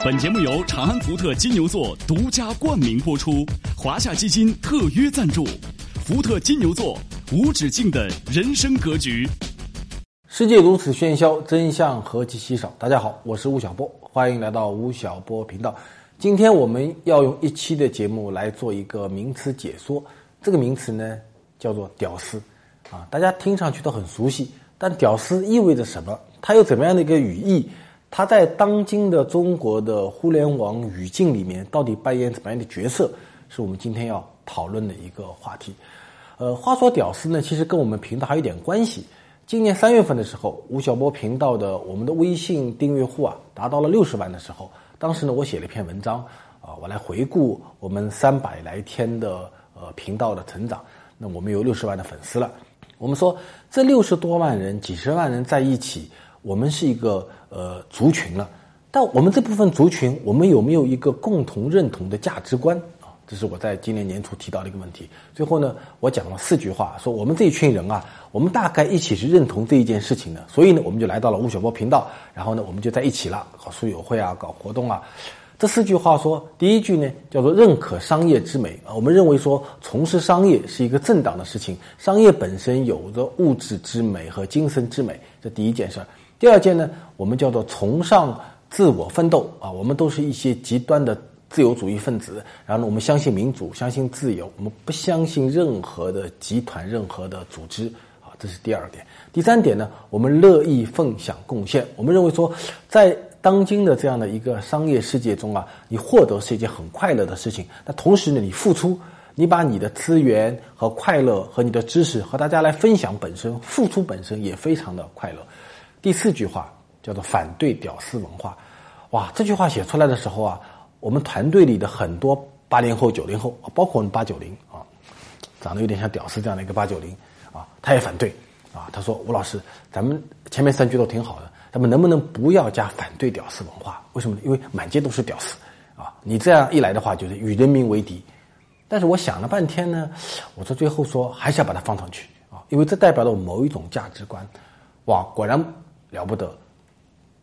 本节目由长安福特金牛座独家冠名播出，华夏基金特约赞助，福特金牛座无止境的人生格局。世界如此喧嚣，真相何其稀少。大家好，我是吴晓波，欢迎来到吴晓波频道。今天我们要用一期的节目来做一个名词解说。这个名词呢叫做“屌丝”，啊，大家听上去都很熟悉，但“屌丝”意味着什么？它有怎么样的一个语义？他在当今的中国的互联网语境里面，到底扮演怎么样的角色，是我们今天要讨论的一个话题。呃，话说“屌丝”呢，其实跟我们频道还有点关系。今年三月份的时候，吴晓波频道的我们的微信订阅户啊，达到了六十万的时候，当时呢，我写了一篇文章啊，我来回顾我们三百来天的呃频道的成长。那我们有六十万的粉丝了。我们说这六十多万人、几十万人在一起。我们是一个呃族群了，但我们这部分族群，我们有没有一个共同认同的价值观啊？这是我在今年年初提到的一个问题。最后呢，我讲了四句话，说我们这一群人啊，我们大概一起是认同这一件事情的，所以呢，我们就来到了吴晓波频道，然后呢，我们就在一起了，搞书友会啊，搞活动啊。这四句话说，第一句呢叫做认可商业之美啊，我们认为说从事商业是一个正当的事情，商业本身有着物质之美和精神之美，这第一件事儿。第二件呢，我们叫做崇尚自我奋斗啊，我们都是一些极端的自由主义分子，然后呢，我们相信民主，相信自由，我们不相信任何的集团、任何的组织啊，这是第二点。第三点呢，我们乐意分享贡献，我们认为说，在当今的这样的一个商业世界中啊，你获得是一件很快乐的事情，那同时呢，你付出，你把你的资源和快乐和你的知识和大家来分享，本身付出本身也非常的快乐。第四句话叫做反对屌丝文化，哇！这句话写出来的时候啊，我们团队里的很多八零后、九零后，包括我们八九零啊，长得有点像屌丝这样的一个八九零啊，他也反对啊。他说：“吴老师，咱们前面三句都挺好的，咱们能不能不要加反对屌丝文化？为什么呢？因为满街都是屌丝啊！你这样一来的话，就是与人民为敌。但是我想了半天呢，我说最后说还是要把它放上去啊，因为这代表了某一种价值观。哇，果然。”了不得，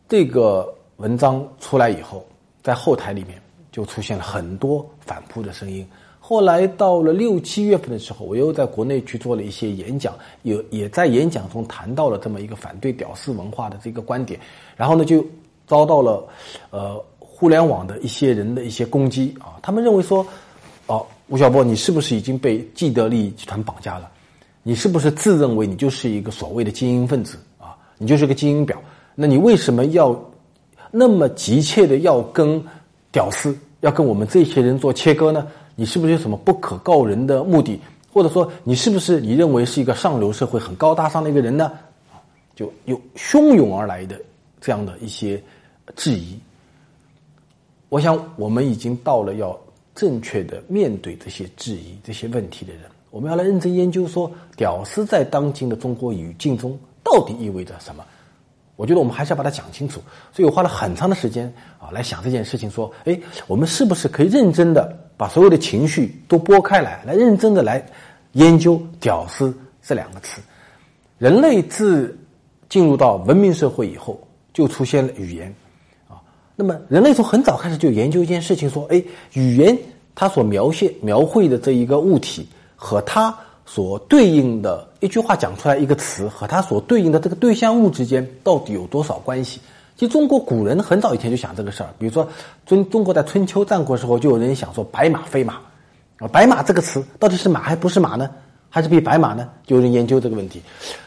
这个文章出来以后，在后台里面就出现了很多反扑的声音。后来到了六七月份的时候，我又在国内去做了一些演讲，有也在演讲中谈到了这么一个反对屌丝文化的这个观点。然后呢，就遭到了呃互联网的一些人的一些攻击啊，他们认为说，哦，吴晓波，你是不是已经被既得利益集团绑架了？你是不是自认为你就是一个所谓的精英分子？你就是个精英表，那你为什么要那么急切的要跟屌丝，要跟我们这些人做切割呢？你是不是有什么不可告人的目的？或者说，你是不是你认为是一个上流社会很高大上的一个人呢？就有汹涌而来的这样的一些质疑。我想，我们已经到了要正确的面对这些质疑、这些问题的人。我们要来认真研究，说屌丝在当今的中国语境中。到底意味着什么？我觉得我们还是要把它讲清楚。所以我花了很长的时间啊来想这件事情。说，哎，我们是不是可以认真的把所有的情绪都拨开来，来认真的来研究“屌丝”这两个词？人类自进入到文明社会以后，就出现了语言啊。那么，人类从很早开始就研究一件事情，说，哎，语言它所描写、描绘的这一个物体和它。所对应的一句话讲出来一个词和它所对应的这个对象物之间到底有多少关系？其实中国古人很早以前就想这个事儿，比如说中中国在春秋战国时候就有人想说白马非马，啊，白马这个词到底是马还不是马呢？还是比白马呢？就有人研究这个问题。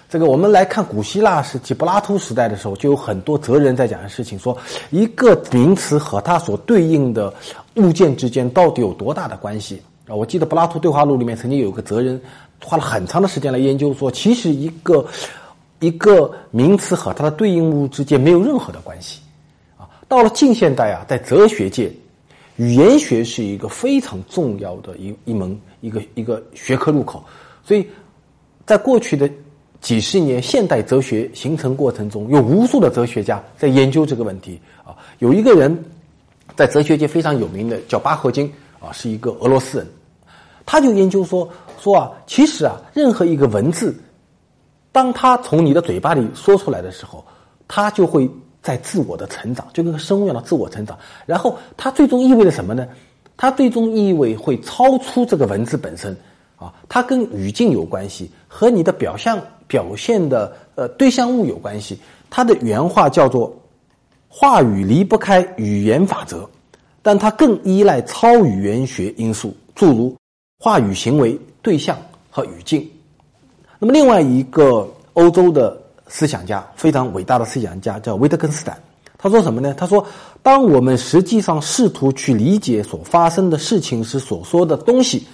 这个我们来看古希腊时期柏拉图时代的时候，就有很多哲人在讲的事情，说一个名词和它所对应的物件之间到底有多大的关系啊？我记得柏拉图对话录里面曾经有个哲人。花了很长的时间来研究，说其实一个一个名词和它的对应物之间没有任何的关系，啊，到了近现代啊，在哲学界，语言学是一个非常重要的一一门一个一个学科入口，所以在过去的几十年现代哲学形成过程中，有无数的哲学家在研究这个问题。啊。有一个人在哲学界非常有名的，叫巴赫金啊，是一个俄罗斯人，他就研究说说啊，其实啊，任何一个文字，当他从你的嘴巴里说出来的时候，他就会。在自我的成长，就跟生物一样的自我成长。然后它最终意味着什么呢？它最终意味会超出这个文字本身啊，它跟语境有关系，和你的表象表现的呃对象物有关系。它的原话叫做“话语离不开语言法则”，但它更依赖超语言学因素，诸如话语行为、对象和语境。那么另外一个欧洲的。思想家非常伟大的思想家叫维特根斯坦，他说什么呢？他说，当我们实际上试图去理解所发生的事情时所说的东西，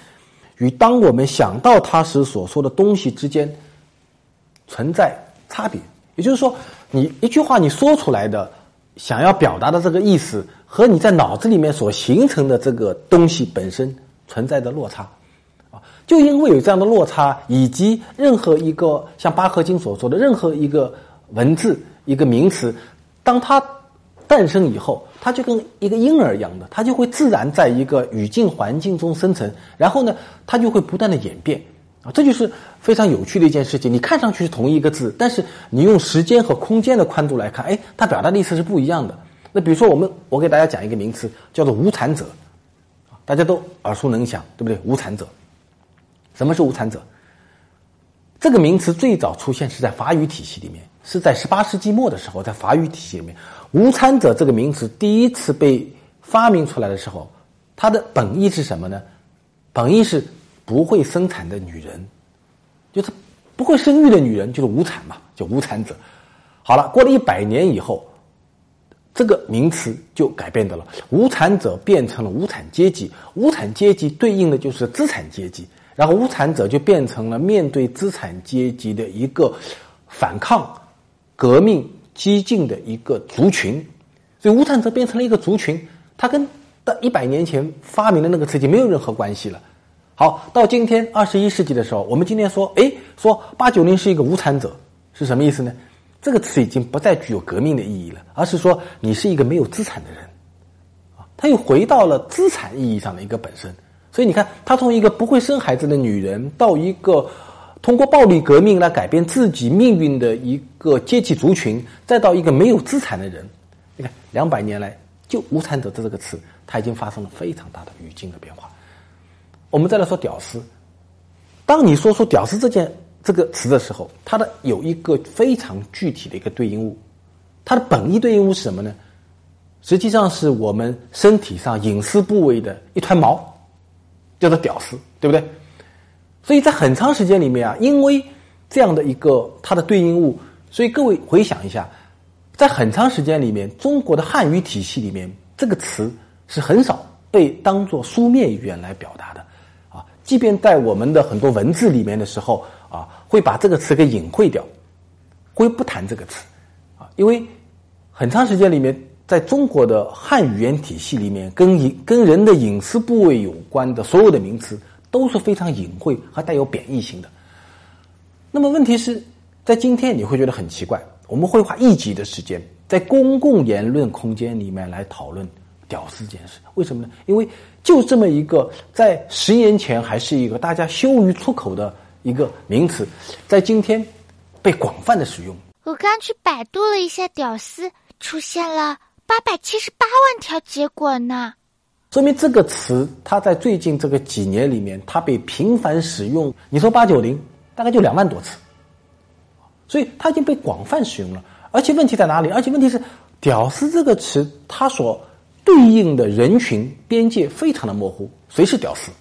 与当我们想到它时所说的东西之间存在差别。也就是说，你一句话你说出来的想要表达的这个意思，和你在脑子里面所形成的这个东西本身存在的落差。就因为有这样的落差，以及任何一个像巴赫金所说的任何一个文字、一个名词，当它诞生以后，它就跟一个婴儿一样的，它就会自然在一个语境环境中生成，然后呢，它就会不断的演变啊，这就是非常有趣的一件事情。你看上去是同一个字，但是你用时间和空间的宽度来看，哎，它表达的意思是不一样的。那比如说，我们我给大家讲一个名词，叫做无产者，大家都耳熟能详，对不对？无产者。什么是无产者？这个名词最早出现是在法语体系里面，是在十八世纪末的时候，在法语体系里面，无产者这个名词第一次被发明出来的时候，它的本意是什么呢？本意是不会生产的女人，就是不会生育的女人，就是无产嘛，叫无产者。好了，过了一百年以后，这个名词就改变的了，无产者变成了无产阶级，无产阶级对应的就是资产阶级。然后无产者就变成了面对资产阶级的一个反抗、革命、激进的一个族群，所以无产者变成了一个族群，它跟到一百年前发明的那个词已经没有任何关系了。好，到今天二十一世纪的时候，我们今天说，哎，说八九零是一个无产者，是什么意思呢？这个词已经不再具有革命的意义了，而是说你是一个没有资产的人，啊，他又回到了资产意义上的一个本身。所以你看，他从一个不会生孩子的女人，到一个通过暴力革命来改变自己命运的一个阶级族群，再到一个没有资产的人，你看两百年来，就无产者这个词，它已经发生了非常大的语境的变化。我们再来说“屌丝”，当你说出“屌丝”这件这个词的时候，它的有一个非常具体的一个对应物，它的本意对应物是什么呢？实际上是我们身体上隐私部位的一团毛。叫做屌丝，对不对？所以在很长时间里面啊，因为这样的一个它的对应物，所以各位回想一下，在很长时间里面，中国的汉语体系里面，这个词是很少被当做书面语言来表达的啊。即便在我们的很多文字里面的时候啊，会把这个词给隐晦掉，会不谈这个词啊，因为很长时间里面。在中国的汉语言体系里面，跟隐跟人的隐私部位有关的所有的名词都是非常隐晦和带有贬义性的。那么问题是在今天你会觉得很奇怪，我们会花一集的时间在公共言论空间里面来讨论“屌丝”这件事，为什么呢？因为就这么一个在十年前还是一个大家羞于出口的一个名词，在今天被广泛的使用。我刚去百度了一下“屌丝”，出现了。八百七十八万条结果呢，说明这个词它在最近这个几年里面，它被频繁使用。你说八九零，大概就两万多次，所以它已经被广泛使用了。而且问题在哪里？而且问题是“屌丝”这个词，它所对应的人群边界非常的模糊。谁是屌丝？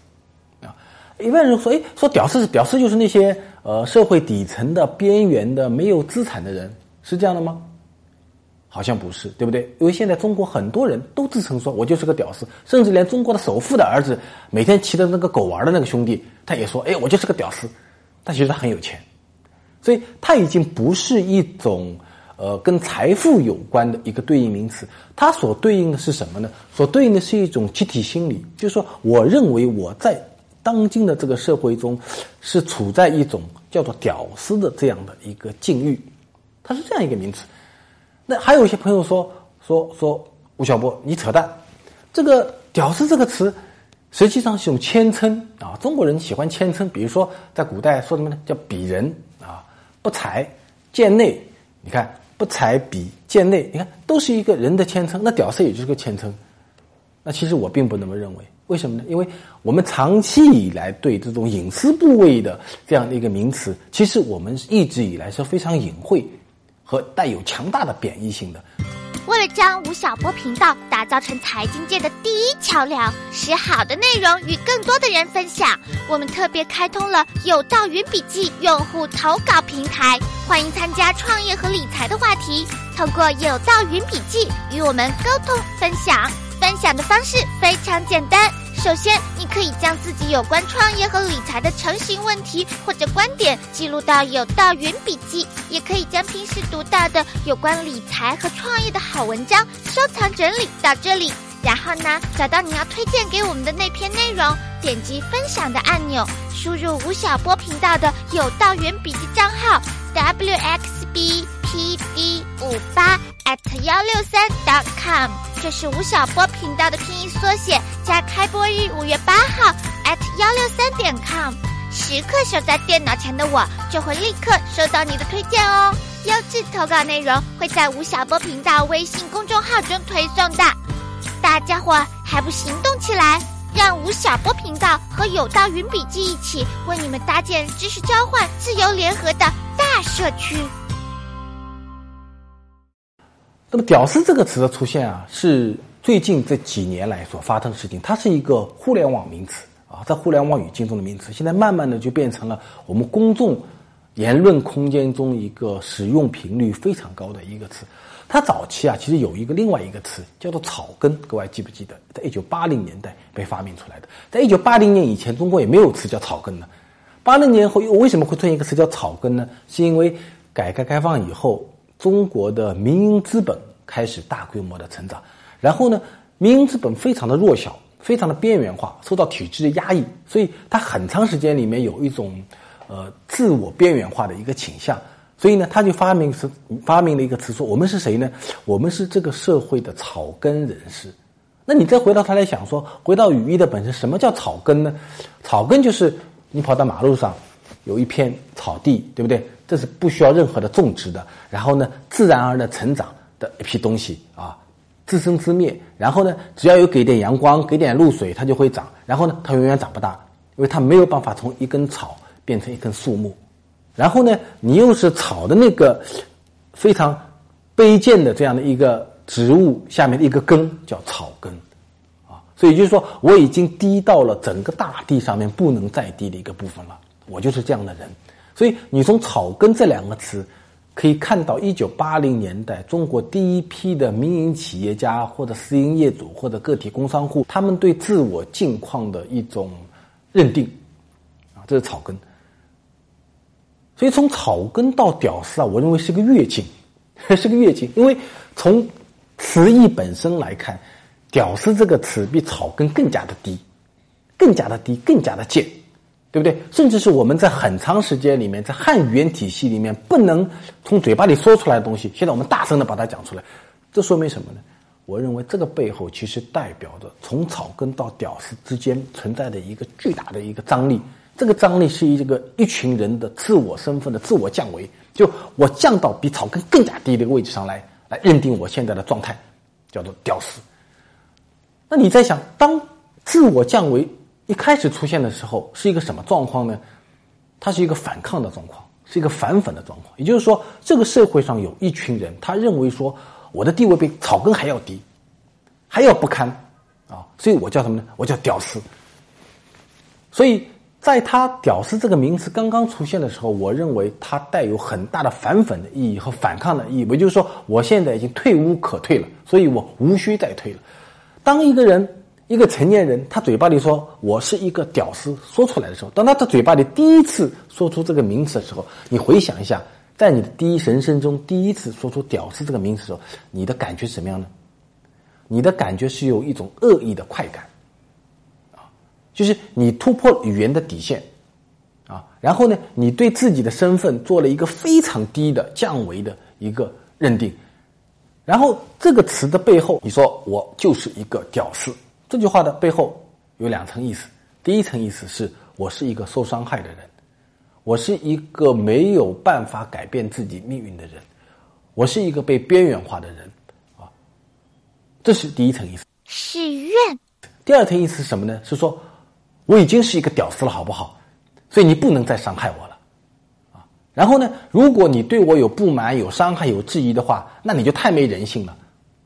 啊，一般人说，哎，说屌丝是屌丝，就是那些呃社会底层的边缘的没有资产的人，是这样的吗？好像不是，对不对？因为现在中国很多人都自称说，我就是个屌丝，甚至连中国的首富的儿子每天骑着那个狗玩的那个兄弟，他也说，哎，我就是个屌丝。他其实他很有钱，所以他已经不是一种呃，跟财富有关的一个对应名词。它所对应的是什么呢？所对应的是一种集体心理，就是说，我认为我在当今的这个社会中是处在一种叫做“屌丝”的这样的一个境遇，它是这样一个名词。那还有一些朋友说说说吴晓波，你扯淡，这个“屌丝”这个词。实际上是一种谦称啊，中国人喜欢谦称，比如说在古代说什么呢？叫鄙人啊，不才贱内。你看不才鄙贱内，你看都是一个人的谦称。那屌丝也就是个谦称。那其实我并不那么认为，为什么呢？因为我们长期以来对这种隐私部位的这样的一个名词，其实我们一直以来是非常隐晦和带有强大的贬义性的。为了将吴晓波频道打造成财经界的第一桥梁，使好的内容与更多的人分享，我们特别开通了有道云笔记用户投稿平台，欢迎参加创业和理财的话题，通过有道云笔记与我们沟通分享。分享的方式非常简单。首先，你可以将自己有关创业和理财的成型问题或者观点记录到有道云笔记，也可以将平时读到的有关理财和创业的好文章收藏整理到这里。然后呢，找到你要推荐给我们的那篇内容，点击分享的按钮，输入吴晓波频道的有道云笔记账号 w x b p d 五八 at 幺六三 dot com，这是吴晓波频道的拼音缩写加开播日五月八号 at 幺六三点 com。时刻守在电脑前的我，就会立刻收到你的推荐哦。优质投稿内容会在吴晓波频道微信公众号中推送的。大家伙还不行动起来，让吴晓波频道和有道云笔记一起为你们搭建知识交换、自由联合的大社区。那么“屌丝”这个词的出现啊，是最近这几年来所发生的事情。它是一个互联网名词啊，在互联网语境中的名词，现在慢慢的就变成了我们公众言论空间中一个使用频率非常高的一个词。它早期啊，其实有一个另外一个词叫做草根，各位记不记得？在一九八零年代被发明出来的。在一九八零年以前，中国也没有词叫草根呢。八零年后又为什么会出现一个词叫草根呢？是因为改革开放以后。中国的民营资本开始大规模的成长，然后呢，民营资本非常的弱小，非常的边缘化，受到体制的压抑，所以它很长时间里面有一种呃自我边缘化的一个倾向，所以呢，他就发明是发明了一个词说我们是谁呢？我们是这个社会的草根人士。那你再回到他来想说，回到语义的本身，什么叫草根呢？草根就是你跑到马路上有一片草地，对不对？这是不需要任何的种植的，然后呢，自然而然成长的一批东西啊，自生自灭。然后呢，只要有给点阳光，给点露水，它就会长。然后呢，它永远长不大，因为它没有办法从一根草变成一根树木。然后呢，你又是草的那个非常卑贱的这样的一个植物下面的一个根，叫草根啊。所以就是说，我已经低到了整个大地上面不能再低的一个部分了。我就是这样的人。所以，你从“草根”这两个词，可以看到一九八零年代中国第一批的民营企业家或者私营业主或者个体工商户，他们对自我境况的一种认定，啊，这是草根。所以，从草根到屌丝啊，我认为是个跃进，是个跃进。因为从词义本身来看，“屌丝”这个词比草根更加的低，更加的低，更加的贱。对不对？甚至是我们在很长时间里面，在汉语言体系里面不能从嘴巴里说出来的东西，现在我们大声的把它讲出来，这说明什么呢？我认为这个背后其实代表着从草根到屌丝之间存在的一个巨大的一个张力。这个张力是一个一群人的自我身份的自我降维，就我降到比草根更加低的一个位置上来，来认定我现在的状态，叫做屌丝。那你在想，当自我降维？一开始出现的时候是一个什么状况呢？它是一个反抗的状况，是一个反粉的状况。也就是说，这个社会上有一群人，他认为说我的地位比草根还要低，还要不堪啊，所以我叫什么呢？我叫屌丝。所以在他“屌丝”这个名词刚刚出现的时候，我认为它带有很大的反粉的意义和反抗的意义。也就是说，我现在已经退无可退了，所以我无需再退了。当一个人。一个成年人，他嘴巴里说“我是一个屌丝”，说出来的时候，当他的嘴巴里第一次说出这个名词的时候，你回想一下，在你的第一人生中第一次说出“屌丝”这个名词的时候，你的感觉是什么样呢？你的感觉是有一种恶意的快感，啊，就是你突破语言的底线，啊，然后呢，你对自己的身份做了一个非常低的降维的一个认定，然后这个词的背后，你说我就是一个屌丝，这句话的背后有两层意思，第一层意思是我是一个受伤害的人。我是一个没有办法改变自己命运的人，我是一个被边缘化的人，啊，这是第一层意思。是怨。第二层意思是什么呢？是说我已经是一个屌丝了，好不好？所以你不能再伤害我了，啊。然后呢，如果你对我有不满、有伤害、有质疑的话，那你就太没人性了，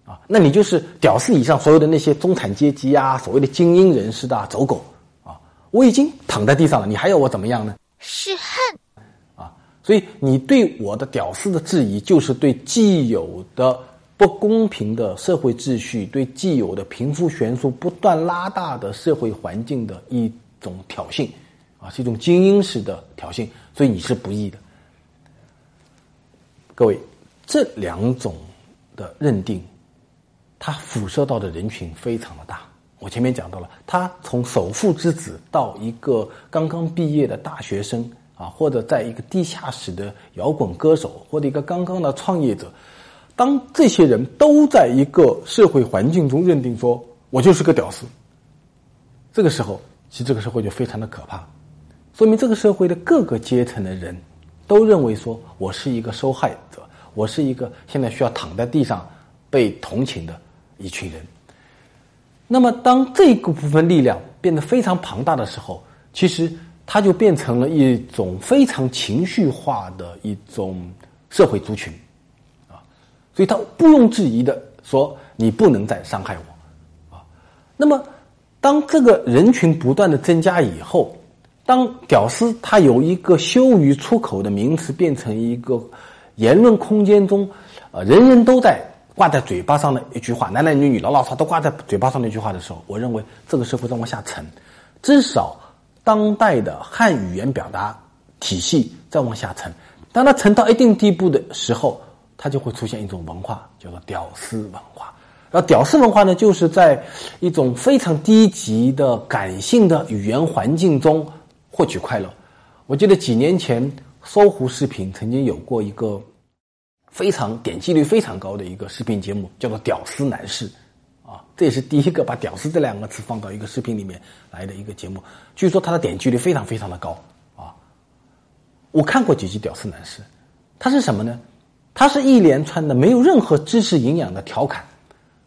啊，那你就是屌丝以上所有的那些中产阶级啊，所谓的精英人士的走狗，啊，我已经躺在地上了，你还要我怎么样呢？是恨，啊，所以你对我的屌丝的质疑，就是对既有的不公平的社会秩序，对既有的贫富悬殊不断拉大的社会环境的一种挑衅，啊，是一种精英式的挑衅，所以你是不义的。各位，这两种的认定，它辐射到的人群非常的大。我前面讲到了，他从首富之子到一个刚刚毕业的大学生啊，或者在一个地下室的摇滚歌手，或者一个刚刚的创业者，当这些人都在一个社会环境中认定说我就是个屌丝，这个时候，其实这个社会就非常的可怕，说明这个社会的各个阶层的人都认为说我是一个受害者，我是一个现在需要躺在地上被同情的。一群人。那么，当这个部分力量变得非常庞大的时候，其实它就变成了一种非常情绪化的一种社会族群，啊，所以他毋庸置疑的说：“你不能再伤害我。”啊，那么当这个人群不断的增加以后，当“屌丝”它有一个羞于出口的名词，变成一个言论空间中，啊，人人都在。挂在嘴巴上的一句话，男男女女老老少都挂在嘴巴上的一句话的时候，我认为这个社会在往下沉，至少当代的汉语言表达体系在往下沉。当它沉到一定地步的时候，它就会出现一种文化，叫做“屌丝文化”。而“屌丝文化”呢，就是在一种非常低级的感性的语言环境中获取快乐。我记得几年前搜狐视频曾经有过一个。非常点击率非常高的一个视频节目，叫做《屌丝男士》，啊，这也是第一个把“屌丝”这两个词放到一个视频里面来的一个节目。据说它的点击率非常非常的高，啊，我看过几集《屌丝男士》，它是什么呢？它是一连串的没有任何知识营养的调侃，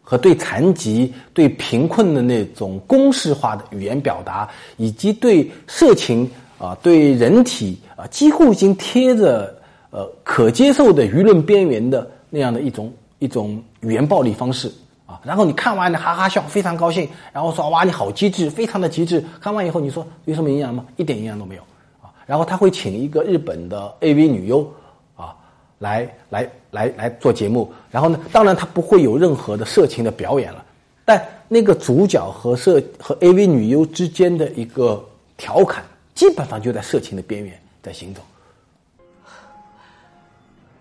和对残疾、对贫困的那种公式化的语言表达，以及对色情啊、对人体啊，几乎已经贴着。呃，可接受的舆论边缘的那样的一种一种语言暴力方式啊，然后你看完你哈哈笑，非常高兴，然后说哇你好机智，非常的机智。看完以后你说有什么营养吗？一点营养都没有啊。然后他会请一个日本的 AV 女优啊来来来来做节目，然后呢，当然他不会有任何的色情的表演了，但那个主角和色和 AV 女优之间的一个调侃，基本上就在色情的边缘在行走。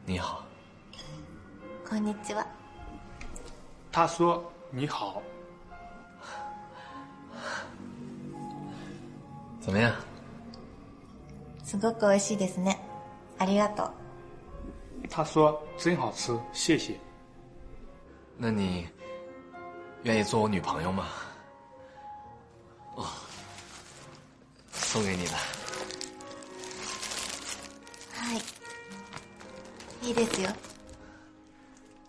你好，こんにちは。他说：“你好，怎么样？すごく美味しいですね。ありがとう。他说真好吃，谢谢。那你愿意做我女朋友吗？哦，送给你的。 いいですよ。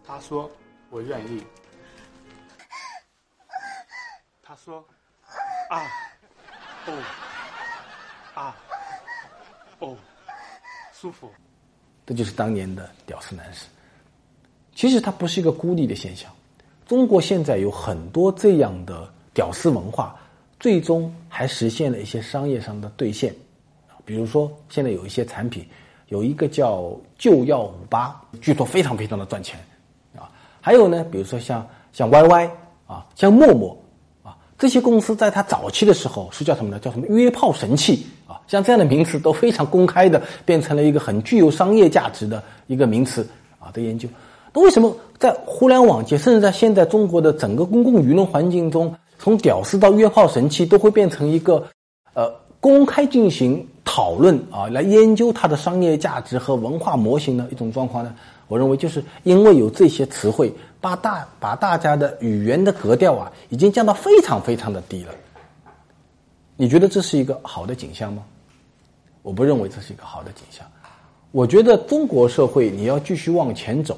他说：“我愿意。”他说：“啊，哦，啊，哦，舒服。”这就是当年的屌丝男士。其实它不是一个孤立的现象，中国现在有很多这样的屌丝文化，最终还实现了一些商业上的兑现。比如说，现在有一些产品。 有一个叫就要五八，据说非常非常的赚钱，啊，还有呢，比如说像像 YY 啊，像陌陌啊，这些公司在它早期的时候是叫什么呢？叫什么约炮神器啊？像这样的名词都非常公开的变成了一个很具有商业价值的一个名词啊的研究。那为什么在互联网界，甚至在现在中国的整个公共舆论环境中，从屌丝到约炮神器都会变成一个呃公开进行讨论啊，来研究它的商业价值和文化模型的一种状况呢？我认为就是因为有这些词汇。把大把大家的语言的格调啊，已经降到非常非常的低了。你觉得这是一个好的景象吗？我不认为这是一个好的景象。我觉得中国社会你要继续往前走，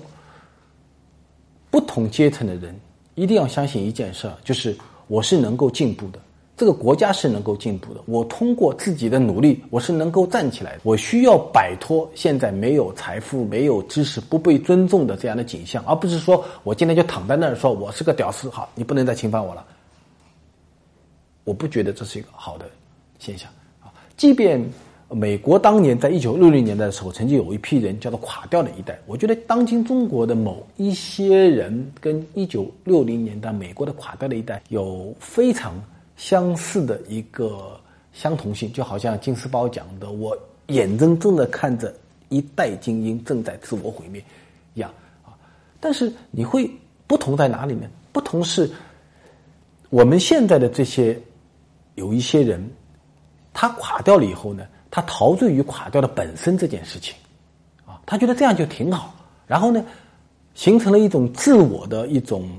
不同阶层的人一定要相信一件事儿，就是我是能够进步的。这个国家是能够进步的，我通过自己的努力，我是能够站起来的。我需要摆脱现在没有财富、没有知识、不被尊重的这样的景象，而不是说我今天就躺在那儿说我是个屌丝，好，你不能再侵犯我了。我不觉得这是一个好的现象啊。即便美国当年在一九六零年代的时候，曾经有一批人叫做垮掉的一代，我觉得当今中国的某一些人跟一九六零年代美国的垮掉的一代有非常。相似的一个相同性，就好像金斯堡讲的：“我眼睁睁的看着一代精英正在自我毁灭一样啊。”但是你会不同在哪里呢？不同是我们现在的这些有一些人，他垮掉了以后呢，他陶醉于垮掉的本身这件事情啊，他觉得这样就挺好，然后呢，形成了一种自我的一种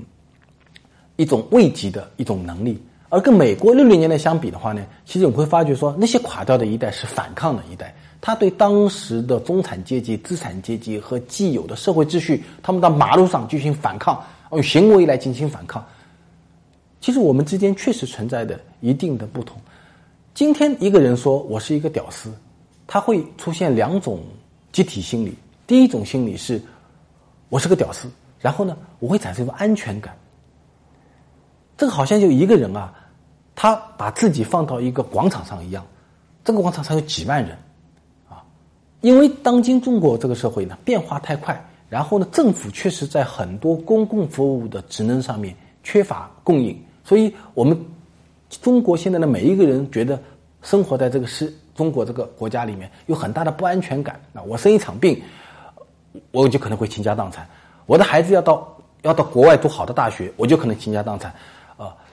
一种慰藉的一种能力。而跟美国六零年代相比的话呢，其实我们会发觉说，那些垮掉的一代是反抗的一代，他对当时的中产阶级、资产阶级和既有的社会秩序，他们到马路上进行反抗，用行为来进行反抗。其实我们之间确实存在的一定的不同。今天一个人说我是一个屌丝，他会出现两种集体心理。第一种心理是，我是个屌丝，然后呢，我会产生一种安全感。这个好像就一个人啊，他把自己放到一个广场上一样，这个广场上有几万人，啊，因为当今中国这个社会呢变化太快，然后呢政府确实在很多公共服务的职能上面缺乏供应，所以我们中国现在的每一个人觉得生活在这个是中国这个国家里面有很大的不安全感啊，我生一场病，我就可能会倾家荡产，我的孩子要到要到国外读好的大学，我就可能倾家荡产。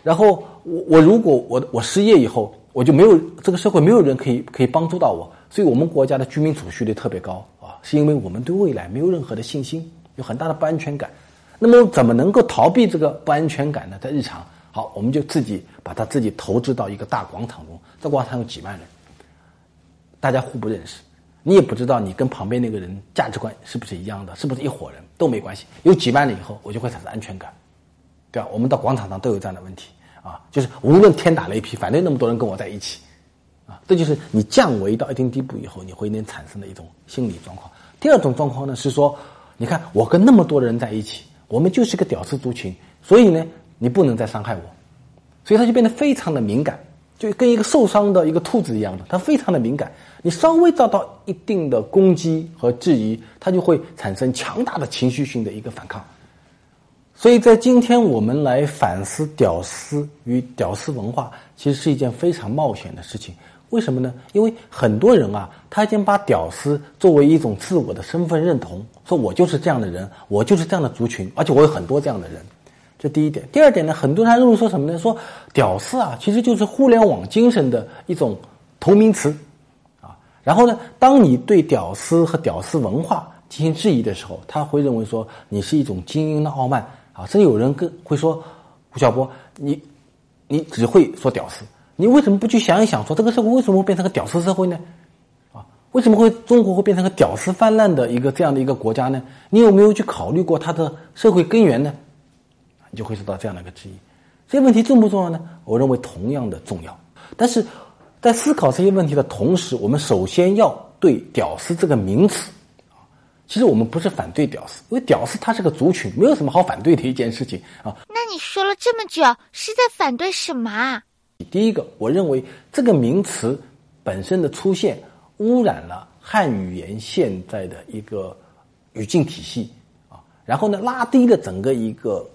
然后我我如果我我失业以后，我就没有这个社会没有人可以可以帮助到我，所以我们国家的居民储蓄率特别高啊，是因为我们对未来没有任何的信心，有很大的不安全感。那么怎么能够逃避这个不安全感呢？在日常，好，我们就自己把它自己投资到一个大广场中，这广场有几万人，大家互不认识，你也不知道你跟旁边那个人价值观是不是一样的，是不是一伙人都没关系。有几万人以后，我就会产生安全感。对吧？我们到广场上都有这样的问题啊，就是无论天打雷劈，反正那么多人跟我在一起，啊，这就是你降维到一定地步以后，你会能产生的一种心理状况。第二种状况呢是说，你看我跟那么多人在一起，我们就是个屌丝族群，所以呢，你不能再伤害我，所以他就变得非常的敏感，就跟一个受伤的一个兔子一样的，他非常的敏感。你稍微遭到一定的攻击和质疑，他就会产生强大的情绪性的一个反抗。所以在今天，我们来反思屌丝与屌丝文化，其实是一件非常冒险的事情。为什么呢？因为很多人啊，他已经把屌丝作为一种自我的身份认同，说我就是这样的人，我就是这样的族群，而且我有很多这样的人。这第一点。第二点呢，很多人还认为说什么呢？说屌丝啊，其实就是互联网精神的一种同名词啊。然后呢，当你对屌丝和屌丝文化进行质疑的时候，他会认为说你是一种精英的傲慢。啊，甚至有人跟会说，胡晓波，你你只会说屌丝，你为什么不去想一想，说这个社会为什么会变成个屌丝社会呢？啊，为什么会中国会变成个屌丝泛滥的一个这样的一个国家呢？你有没有去考虑过它的社会根源呢？你就会受到这样的一个质疑。这些问题重不重要呢？我认为同样的重要。但是在思考这些问题的同时，我们首先要对“屌丝”这个名词。其实我们不是反对屌丝，因为屌丝他是个族群，没有什么好反对的一件事情啊。那你说了这么久，是在反对什么啊？第一个，我认为这个名词本身的出现污染了汉语言现在的一个语境体系啊，然后呢，拉低了整个一个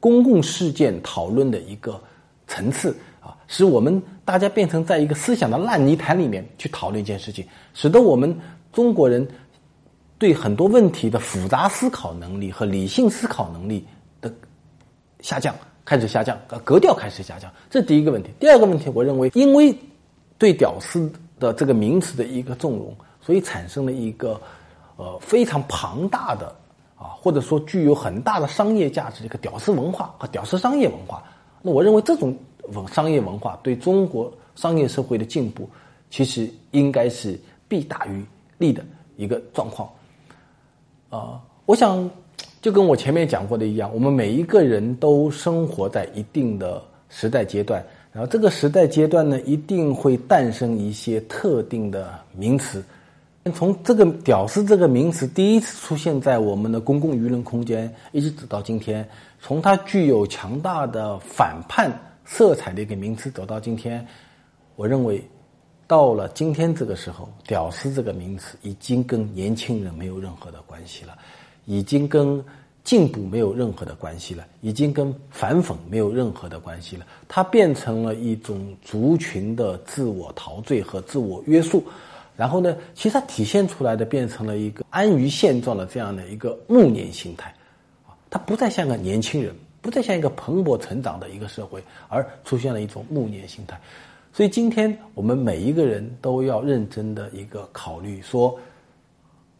公共事件讨论的一个层次啊，使我们大家变成在一个思想的烂泥潭里面去讨论一件事情，使得我们中国人对很多问题的复杂思考能力和理性思考能力的下降开始下降，格调开始下降，这是第一个问题。第二个问题，我认为因为对“屌丝”的这个名词的一个纵容，所以产生了一个呃非常庞大的。啊，或者说具有很大的商业价值的一个屌丝文化和屌丝商业文化，那我认为这种文商业文化对中国商业社会的进步，其实应该是弊大于利的一个状况。啊，我想就跟我前面讲过的一样，我们每一个人都生活在一定的时代阶段，然后这个时代阶段呢，一定会诞生一些特定的名词。从这个“屌丝”这个名词第一次出现在我们的公共舆论空间，一直走到今天，从它具有强大的反叛色彩的一个名词走到今天，我认为，到了今天这个时候，“屌丝”这个名词已经跟年轻人没有任何的关系了，已经跟进步没有任何的关系了，已经跟反讽没有任何的关系了，它变成了一种族群的自我陶醉和自我约束。然后呢，其实它体现出来的变成了一个安于现状的这样的一个暮年心态，啊，它不再像个年轻人，不再像一个蓬勃成长的一个社会，而出现了一种暮年心态。所以今天我们每一个人都要认真的一个考虑，说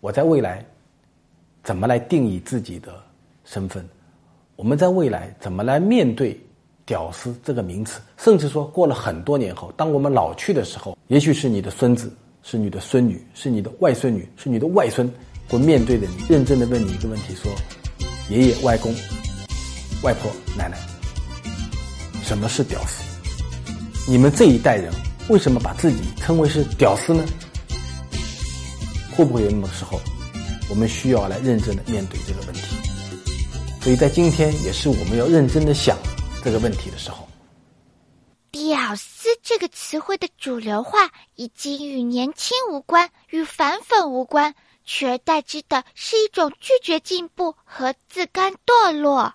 我在未来怎么来定义自己的身份？我们在未来怎么来面对“屌丝”这个名词？甚至说过了很多年后，当我们老去的时候，也许是你的孙子。是你的孙女，是你的外孙女，是你的外孙，会面对着你，认真的问你一个问题：说，爷爷、外公、外婆、奶奶，什么是屌丝？你们这一代人为什么把自己称为是屌丝呢？会不会有那么时候，我们需要来认真的面对这个问题？所以在今天，也是我们要认真的想这个问题的时候。屌丝这个词汇的主流化已经与年轻无关，与反讽无关，取而代之的是一种拒绝进步和自甘堕落。